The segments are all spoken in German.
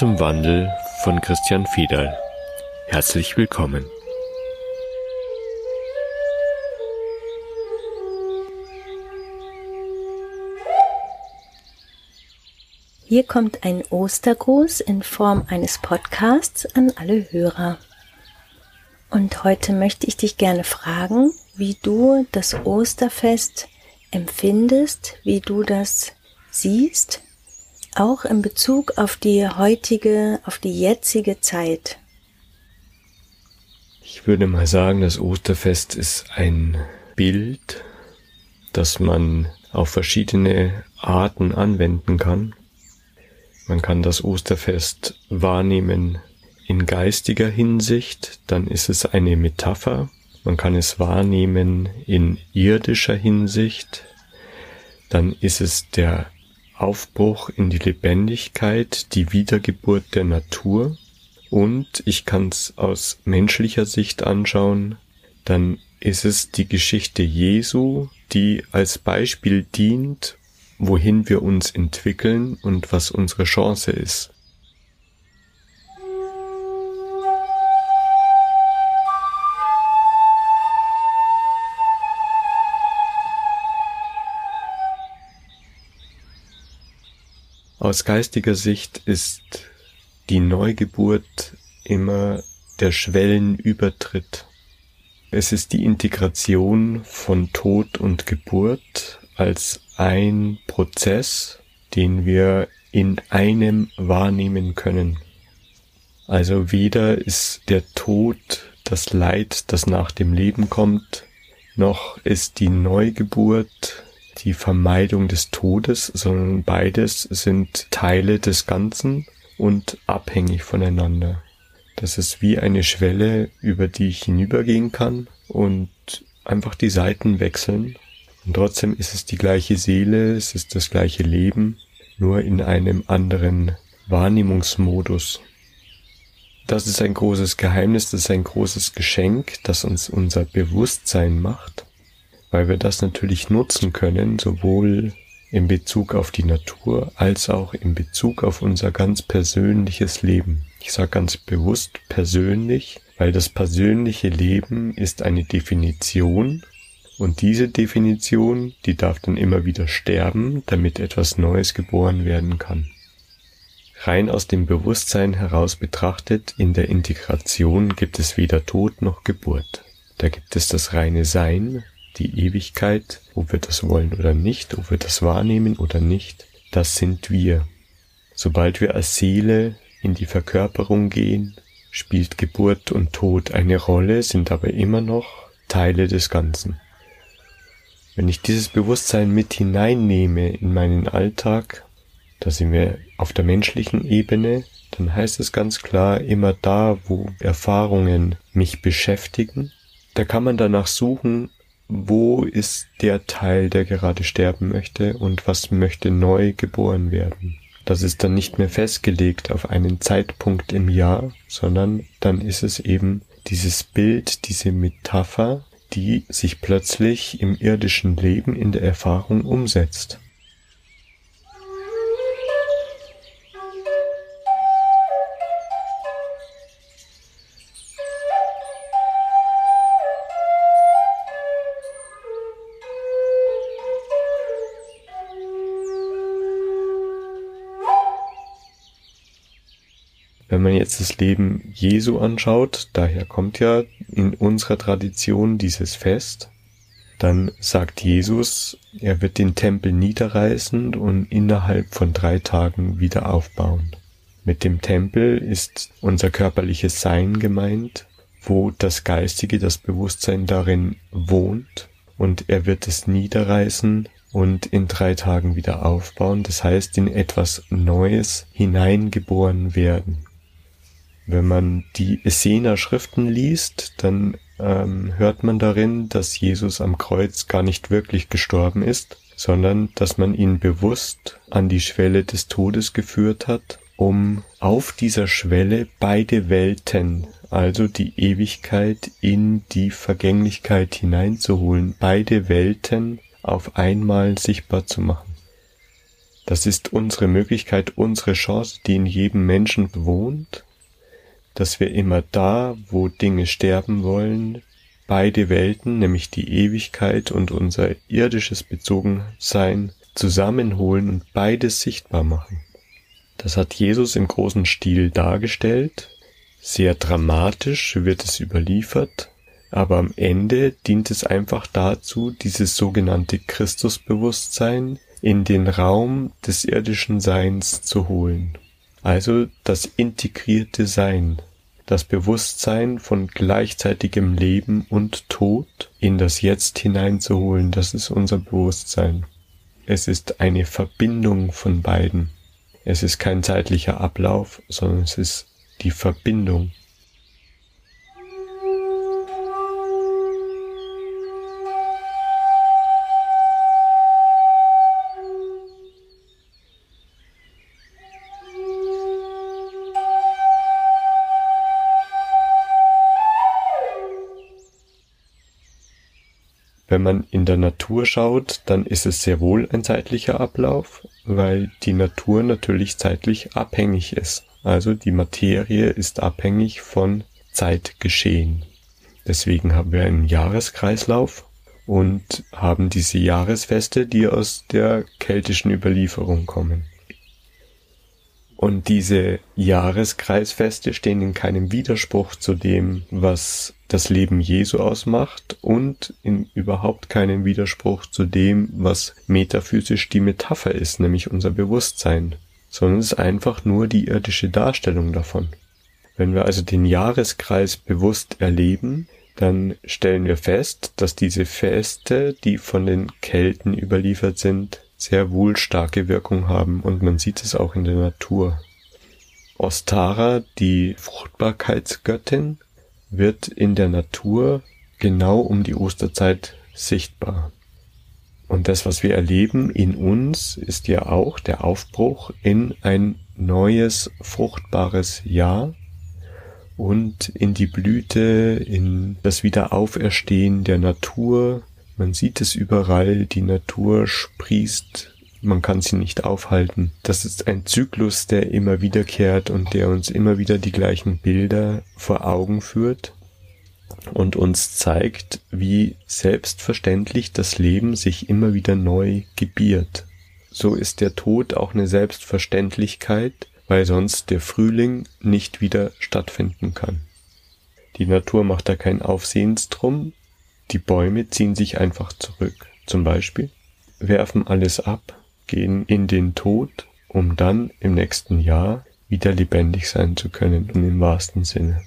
Zum Wandel von Christian Fiedal. Herzlich willkommen. Hier kommt ein Ostergruß in Form eines Podcasts an alle Hörer. Und heute möchte ich dich gerne fragen, wie du das Osterfest empfindest, wie du das siehst, auch in Bezug auf die heutige, auf die jetzige Zeit. Ich würde mal sagen, das Osterfest ist ein Bild, das man auf verschiedene Arten anwenden kann. Man kann das Osterfest wahrnehmen in geistiger Hinsicht, dann ist es eine Metapher. Man kann es wahrnehmen in irdischer Hinsicht, dann ist es der Aufbruch in die Lebendigkeit, die Wiedergeburt der Natur und ich kann es aus menschlicher Sicht anschauen, dann ist es die Geschichte Jesu, die als Beispiel dient, wohin wir uns entwickeln und was unsere Chance ist. Aus geistiger Sicht ist die Neugeburt immer der Schwellenübertritt. Es ist die Integration von Tod und Geburt als ein Prozess, den wir in einem wahrnehmen können. Also weder ist der Tod das Leid, das nach dem Leben kommt, noch ist die Neugeburt die Vermeidung des Todes, sondern beides sind Teile des Ganzen und abhängig voneinander. Das ist wie eine Schwelle, über die ich hinübergehen kann und einfach die Seiten wechseln. Und trotzdem ist es die gleiche Seele, es ist das gleiche Leben, nur in einem anderen Wahrnehmungsmodus. Das ist ein großes Geheimnis, das ist ein großes Geschenk, das uns unser Bewusstsein macht weil wir das natürlich nutzen können, sowohl in Bezug auf die Natur als auch in Bezug auf unser ganz persönliches Leben. Ich sage ganz bewusst persönlich, weil das persönliche Leben ist eine Definition und diese Definition, die darf dann immer wieder sterben, damit etwas Neues geboren werden kann. Rein aus dem Bewusstsein heraus betrachtet, in der Integration gibt es weder Tod noch Geburt. Da gibt es das reine Sein, die Ewigkeit, ob wir das wollen oder nicht, ob wir das wahrnehmen oder nicht, das sind wir. Sobald wir als Seele in die Verkörperung gehen, spielt Geburt und Tod eine Rolle, sind aber immer noch Teile des Ganzen. Wenn ich dieses Bewusstsein mit hineinnehme in meinen Alltag, da sind wir auf der menschlichen Ebene, dann heißt es ganz klar, immer da, wo Erfahrungen mich beschäftigen, da kann man danach suchen, wo ist der Teil, der gerade sterben möchte und was möchte neu geboren werden. Das ist dann nicht mehr festgelegt auf einen Zeitpunkt im Jahr, sondern dann ist es eben dieses Bild, diese Metapher, die sich plötzlich im irdischen Leben in der Erfahrung umsetzt. Wenn man jetzt das Leben Jesu anschaut, daher kommt ja in unserer Tradition dieses Fest, dann sagt Jesus, er wird den Tempel niederreißen und innerhalb von drei Tagen wieder aufbauen. Mit dem Tempel ist unser körperliches Sein gemeint, wo das Geistige, das Bewusstsein darin wohnt und er wird es niederreißen und in drei Tagen wieder aufbauen, das heißt in etwas Neues hineingeboren werden. Wenn man die Essener Schriften liest, dann ähm, hört man darin, dass Jesus am Kreuz gar nicht wirklich gestorben ist, sondern dass man ihn bewusst an die Schwelle des Todes geführt hat, um auf dieser Schwelle beide Welten, also die Ewigkeit in die Vergänglichkeit hineinzuholen, beide Welten auf einmal sichtbar zu machen. Das ist unsere Möglichkeit, unsere Chance, die in jedem Menschen wohnt, dass wir immer da, wo Dinge sterben wollen, beide Welten, nämlich die Ewigkeit und unser irdisches Bezogensein, zusammenholen und beides sichtbar machen. Das hat Jesus im großen Stil dargestellt. Sehr dramatisch wird es überliefert, aber am Ende dient es einfach dazu, dieses sogenannte Christusbewusstsein in den Raum des irdischen Seins zu holen. Also das integrierte Sein, das Bewusstsein von gleichzeitigem Leben und Tod in das Jetzt hineinzuholen, das ist unser Bewusstsein. Es ist eine Verbindung von beiden. Es ist kein zeitlicher Ablauf, sondern es ist die Verbindung Wenn man in der Natur schaut, dann ist es sehr wohl ein zeitlicher Ablauf, weil die Natur natürlich zeitlich abhängig ist. Also die Materie ist abhängig von Zeitgeschehen. Deswegen haben wir einen Jahreskreislauf und haben diese Jahresfeste, die aus der keltischen Überlieferung kommen. Und diese Jahreskreisfeste stehen in keinem Widerspruch zu dem, was das Leben Jesu ausmacht und in überhaupt keinem Widerspruch zu dem, was metaphysisch die Metapher ist, nämlich unser Bewusstsein, sondern es ist einfach nur die irdische Darstellung davon. Wenn wir also den Jahreskreis bewusst erleben, dann stellen wir fest, dass diese Feste, die von den Kelten überliefert sind, sehr wohl starke Wirkung haben und man sieht es auch in der Natur. Ostara, die Fruchtbarkeitsgöttin, wird in der Natur genau um die Osterzeit sichtbar. Und das, was wir erleben in uns, ist ja auch der Aufbruch in ein neues, fruchtbares Jahr und in die Blüte, in das Wiederauferstehen der Natur, man sieht es überall, die Natur sprießt, man kann sie nicht aufhalten. Das ist ein Zyklus, der immer wiederkehrt und der uns immer wieder die gleichen Bilder vor Augen führt und uns zeigt, wie selbstverständlich das Leben sich immer wieder neu gebiert. So ist der Tod auch eine Selbstverständlichkeit, weil sonst der Frühling nicht wieder stattfinden kann. Die Natur macht da kein Aufsehens drum, die Bäume ziehen sich einfach zurück, zum Beispiel, werfen alles ab, gehen in den Tod, um dann im nächsten Jahr wieder lebendig sein zu können, im wahrsten Sinne.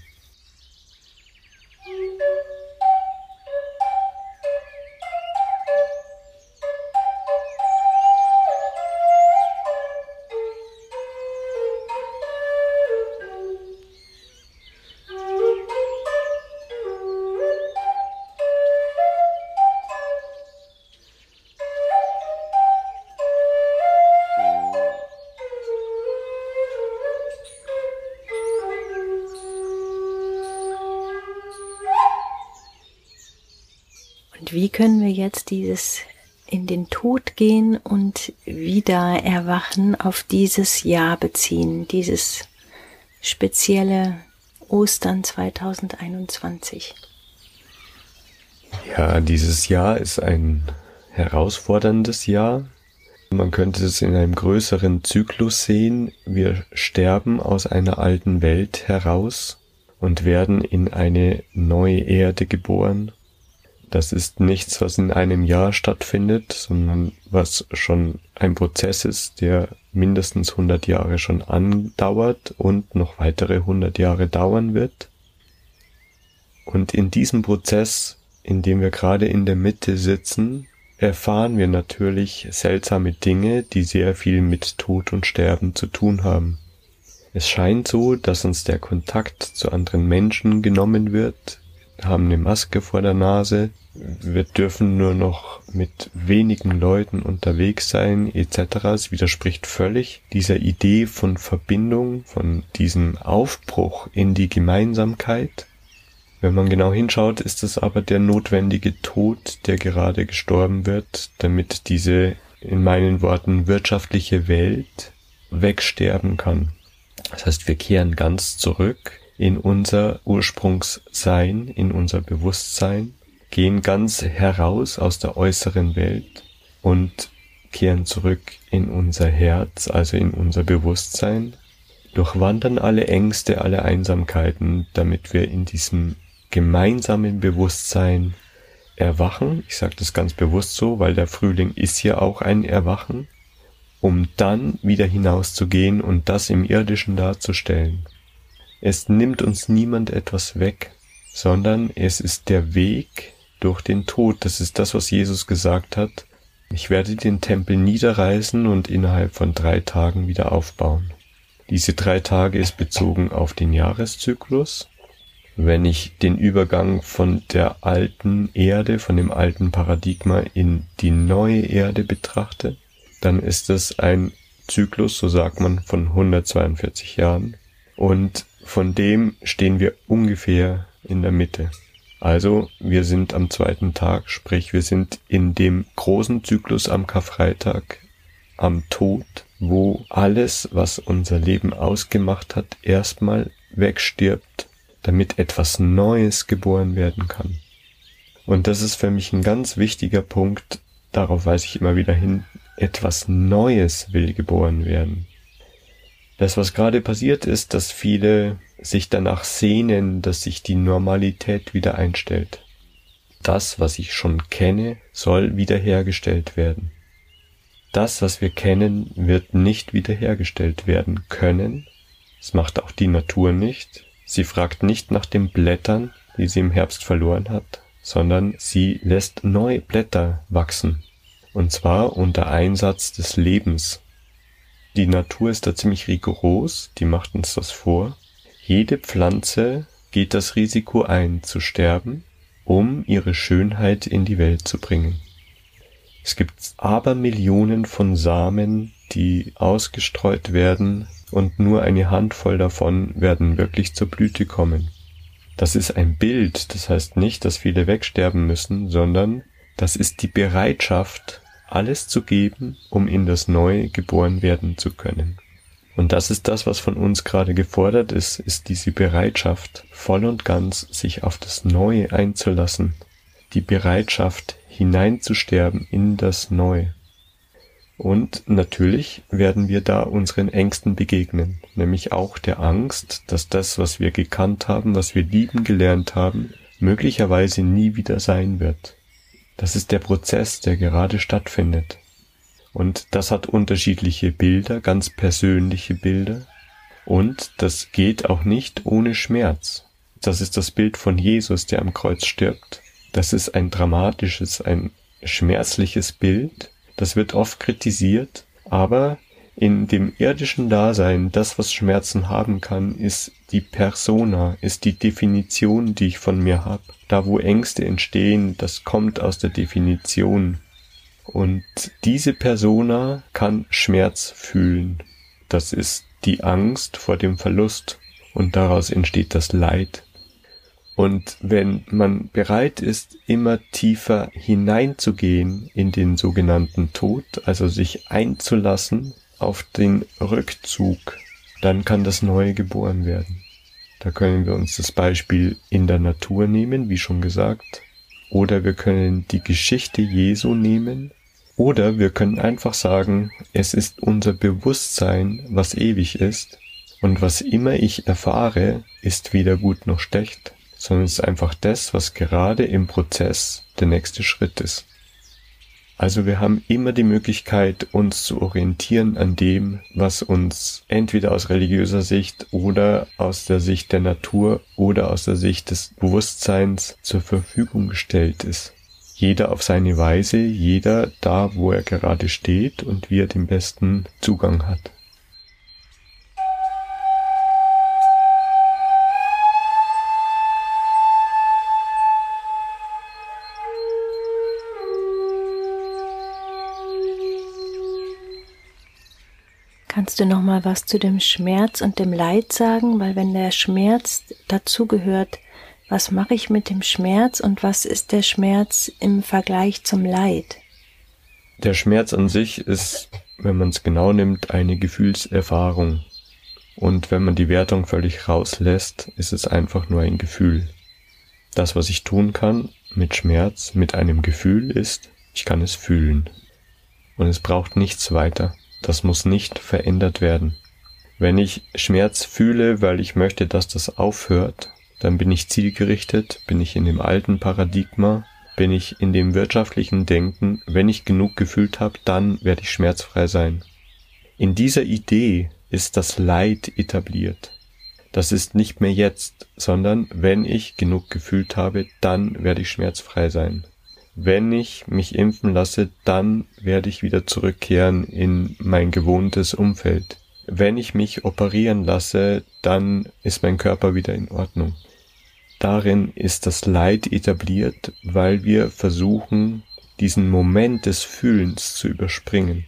Wie können wir jetzt dieses in den Tod gehen und wieder erwachen auf dieses Jahr beziehen, dieses spezielle Ostern 2021? Ja, dieses Jahr ist ein herausforderndes Jahr. Man könnte es in einem größeren Zyklus sehen. Wir sterben aus einer alten Welt heraus und werden in eine neue Erde geboren das ist nichts, was in einem Jahr stattfindet, sondern was schon ein Prozess ist, der mindestens 100 Jahre schon andauert und noch weitere 100 Jahre dauern wird. Und in diesem Prozess, in dem wir gerade in der Mitte sitzen, erfahren wir natürlich seltsame Dinge, die sehr viel mit Tod und Sterben zu tun haben. Es scheint so, dass uns der Kontakt zu anderen Menschen genommen wird, haben eine Maske vor der Nase, wir dürfen nur noch mit wenigen Leuten unterwegs sein etc. Es widerspricht völlig dieser Idee von Verbindung, von diesem Aufbruch in die Gemeinsamkeit. Wenn man genau hinschaut, ist es aber der notwendige Tod, der gerade gestorben wird, damit diese in meinen Worten wirtschaftliche Welt wegsterben kann. Das heißt, wir kehren ganz zurück in unser Ursprungssein, in unser Bewusstsein, gehen ganz heraus aus der äußeren Welt und kehren zurück in unser Herz, also in unser Bewusstsein, durchwandern alle Ängste, alle Einsamkeiten, damit wir in diesem gemeinsamen Bewusstsein erwachen. Ich sage das ganz bewusst so, weil der Frühling ist ja auch ein Erwachen, um dann wieder hinauszugehen und das im irdischen darzustellen. Es nimmt uns niemand etwas weg, sondern es ist der Weg durch den Tod. Das ist das, was Jesus gesagt hat. Ich werde den Tempel niederreißen und innerhalb von drei Tagen wieder aufbauen. Diese drei Tage ist bezogen auf den Jahreszyklus. Wenn ich den Übergang von der alten Erde, von dem alten Paradigma in die neue Erde betrachte, dann ist es ein Zyklus, so sagt man, von 142 Jahren. Und von dem stehen wir ungefähr in der Mitte. Also wir sind am zweiten Tag, sprich wir sind in dem großen Zyklus am Karfreitag, am Tod, wo alles, was unser Leben ausgemacht hat, erstmal wegstirbt, damit etwas Neues geboren werden kann. Und das ist für mich ein ganz wichtiger Punkt, darauf weise ich immer wieder hin, etwas Neues will geboren werden. Das, was gerade passiert ist, dass viele sich danach sehnen, dass sich die Normalität wieder einstellt. Das, was ich schon kenne, soll wiederhergestellt werden. Das, was wir kennen, wird nicht wiederhergestellt werden können. Das macht auch die Natur nicht. Sie fragt nicht nach den Blättern, die sie im Herbst verloren hat, sondern sie lässt neue Blätter wachsen. Und zwar unter Einsatz des Lebens. Die Natur ist da ziemlich rigoros, die macht uns das vor. Jede Pflanze geht das Risiko ein, zu sterben, um ihre Schönheit in die Welt zu bringen. Es gibt aber Millionen von Samen, die ausgestreut werden, und nur eine Handvoll davon werden wirklich zur Blüte kommen. Das ist ein Bild, das heißt nicht, dass viele wegsterben müssen, sondern das ist die Bereitschaft, alles zu geben, um in das Neue geboren werden zu können. Und das ist das, was von uns gerade gefordert ist, ist diese Bereitschaft, voll und ganz sich auf das Neue einzulassen, die Bereitschaft hineinzusterben in das Neue. Und natürlich werden wir da unseren Ängsten begegnen, nämlich auch der Angst, dass das, was wir gekannt haben, was wir lieben gelernt haben, möglicherweise nie wieder sein wird. Das ist der Prozess, der gerade stattfindet. Und das hat unterschiedliche Bilder, ganz persönliche Bilder. Und das geht auch nicht ohne Schmerz. Das ist das Bild von Jesus, der am Kreuz stirbt. Das ist ein dramatisches, ein schmerzliches Bild. Das wird oft kritisiert, aber in dem irdischen Dasein, das, was Schmerzen haben kann, ist die Persona, ist die Definition, die ich von mir habe. Da, wo Ängste entstehen, das kommt aus der Definition. Und diese Persona kann Schmerz fühlen. Das ist die Angst vor dem Verlust und daraus entsteht das Leid. Und wenn man bereit ist, immer tiefer hineinzugehen in den sogenannten Tod, also sich einzulassen auf den Rückzug, dann kann das Neue geboren werden. Da können wir uns das Beispiel in der Natur nehmen, wie schon gesagt, oder wir können die Geschichte Jesu nehmen, oder wir können einfach sagen, es ist unser Bewusstsein, was ewig ist, und was immer ich erfahre, ist weder gut noch schlecht, sondern es ist einfach das, was gerade im Prozess der nächste Schritt ist. Also wir haben immer die Möglichkeit, uns zu orientieren an dem, was uns entweder aus religiöser Sicht oder aus der Sicht der Natur oder aus der Sicht des Bewusstseins zur Verfügung gestellt ist. Jeder auf seine Weise, jeder da, wo er gerade steht und wie er den besten Zugang hat. Kannst du noch mal was zu dem Schmerz und dem Leid sagen, weil wenn der Schmerz dazugehört, was mache ich mit dem Schmerz und was ist der Schmerz im Vergleich zum Leid? Der Schmerz an sich ist, wenn man es genau nimmt, eine Gefühlserfahrung. Und wenn man die Wertung völlig rauslässt, ist es einfach nur ein Gefühl. Das, was ich tun kann mit Schmerz, mit einem Gefühl ist, ich kann es fühlen. Und es braucht nichts weiter. Das muss nicht verändert werden. Wenn ich Schmerz fühle, weil ich möchte, dass das aufhört, dann bin ich zielgerichtet, bin ich in dem alten Paradigma, bin ich in dem wirtschaftlichen Denken, wenn ich genug gefühlt habe, dann werde ich schmerzfrei sein. In dieser Idee ist das Leid etabliert. Das ist nicht mehr jetzt, sondern wenn ich genug gefühlt habe, dann werde ich schmerzfrei sein. Wenn ich mich impfen lasse, dann werde ich wieder zurückkehren in mein gewohntes Umfeld. Wenn ich mich operieren lasse, dann ist mein Körper wieder in Ordnung. Darin ist das Leid etabliert, weil wir versuchen, diesen Moment des Fühlens zu überspringen.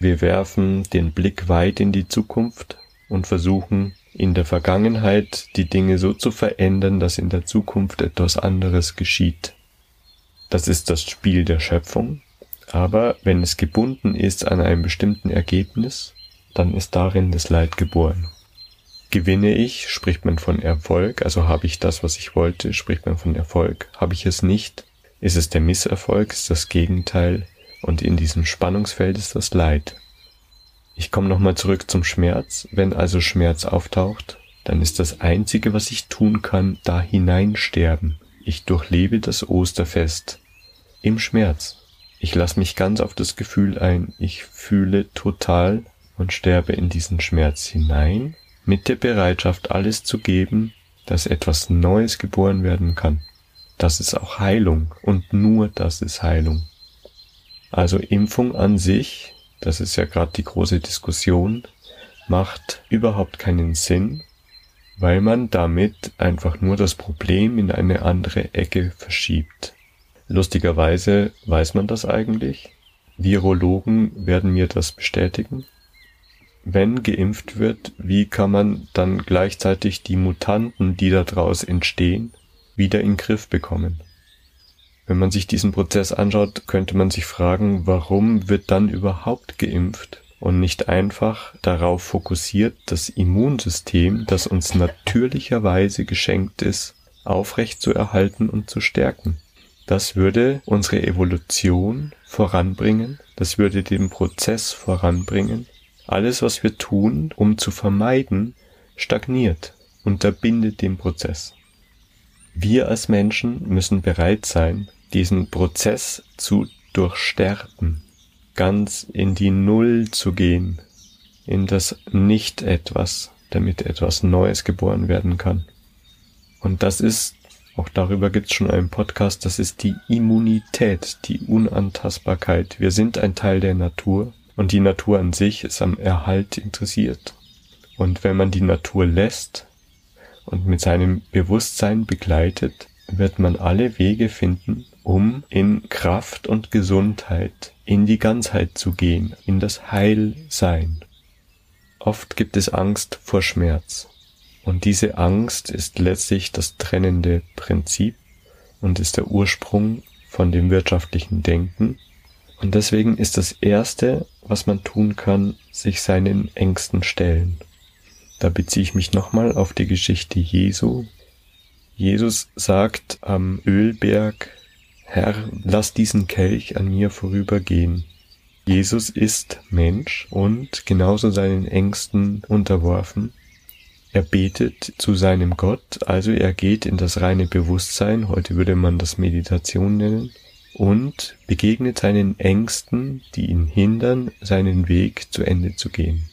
Wir werfen den Blick weit in die Zukunft und versuchen in der Vergangenheit die Dinge so zu verändern, dass in der Zukunft etwas anderes geschieht. Das ist das Spiel der Schöpfung, aber wenn es gebunden ist an einem bestimmten Ergebnis, dann ist darin das Leid geboren. Gewinne ich, spricht man von Erfolg, also habe ich das, was ich wollte, spricht man von Erfolg. Habe ich es nicht, ist es der Misserfolg, ist das Gegenteil und in diesem Spannungsfeld ist das Leid. Ich komme nochmal zurück zum Schmerz. Wenn also Schmerz auftaucht, dann ist das Einzige, was ich tun kann, da hineinsterben. Ich durchlebe das Osterfest im Schmerz. Ich lasse mich ganz auf das Gefühl ein. Ich fühle total und sterbe in diesen Schmerz hinein mit der Bereitschaft, alles zu geben, dass etwas Neues geboren werden kann. Das ist auch Heilung und nur das ist Heilung. Also Impfung an sich, das ist ja gerade die große Diskussion, macht überhaupt keinen Sinn, weil man damit einfach nur das Problem in eine andere Ecke verschiebt. Lustigerweise weiß man das eigentlich. Virologen werden mir das bestätigen wenn geimpft wird, wie kann man dann gleichzeitig die Mutanten, die daraus entstehen, wieder in den Griff bekommen? Wenn man sich diesen Prozess anschaut, könnte man sich fragen, warum wird dann überhaupt geimpft und nicht einfach darauf fokussiert, das Immunsystem, das uns natürlicherweise geschenkt ist, aufrecht zu erhalten und zu stärken. Das würde unsere Evolution voranbringen, das würde den Prozess voranbringen, alles, was wir tun, um zu vermeiden, stagniert, unterbindet den Prozess. Wir als Menschen müssen bereit sein, diesen Prozess zu durchsterben, ganz in die Null zu gehen, in das Nicht-Etwas, damit etwas Neues geboren werden kann. Und das ist, auch darüber gibt es schon einen Podcast, das ist die Immunität, die Unantastbarkeit. Wir sind ein Teil der Natur und die Natur an sich ist am Erhalt interessiert. Und wenn man die Natur lässt und mit seinem Bewusstsein begleitet, wird man alle Wege finden, um in Kraft und Gesundheit in die Ganzheit zu gehen, in das Heilsein. Oft gibt es Angst vor Schmerz. Und diese Angst ist letztlich das trennende Prinzip und ist der Ursprung von dem wirtschaftlichen Denken und deswegen ist das Erste, was man tun kann, sich seinen Ängsten stellen. Da beziehe ich mich nochmal auf die Geschichte Jesu. Jesus sagt am Ölberg, Herr, lass diesen Kelch an mir vorübergehen. Jesus ist Mensch und genauso seinen Ängsten unterworfen. Er betet zu seinem Gott, also er geht in das reine Bewusstsein, heute würde man das Meditation nennen, und begegnet seinen Ängsten, die ihn hindern, seinen Weg zu Ende zu gehen.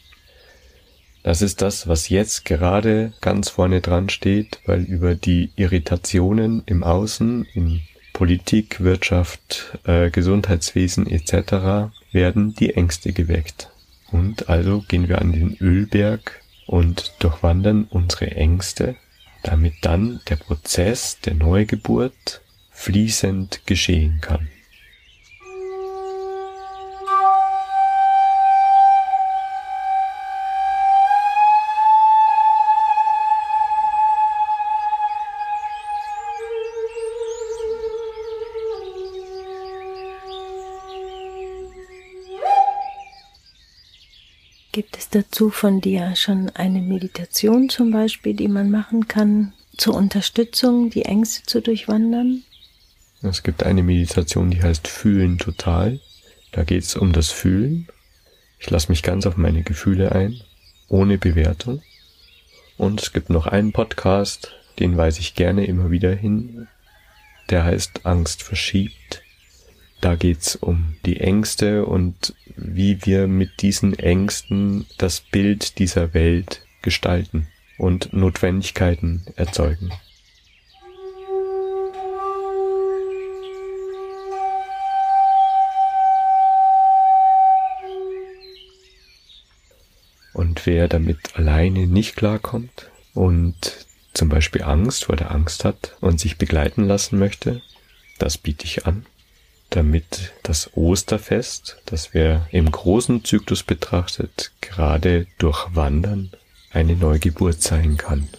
Das ist das, was jetzt gerade ganz vorne dran steht, weil über die Irritationen im Außen, in Politik, Wirtschaft, äh, Gesundheitswesen etc. werden die Ängste geweckt. Und also gehen wir an den Ölberg und durchwandern unsere Ängste, damit dann der Prozess der Neugeburt fließend geschehen kann. Dazu von dir schon eine Meditation zum Beispiel, die man machen kann zur Unterstützung, die Ängste zu durchwandern? Es gibt eine Meditation, die heißt Fühlen total. Da geht es um das Fühlen. Ich lasse mich ganz auf meine Gefühle ein, ohne Bewertung. Und es gibt noch einen Podcast, den weise ich gerne immer wieder hin. Der heißt Angst verschiebt. Da geht's um die Ängste und wie wir mit diesen Ängsten das Bild dieser Welt gestalten und Notwendigkeiten erzeugen. Und wer damit alleine nicht klarkommt und zum Beispiel Angst vor der Angst hat und sich begleiten lassen möchte, das biete ich an, damit das Osterfest, das wir im großen Zyklus betrachtet, gerade durch Wandern eine Neugeburt sein kann.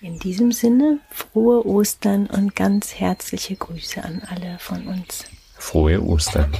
In diesem Sinne, frohe Ostern und ganz herzliche Grüße an alle von uns. Frohe Ostern.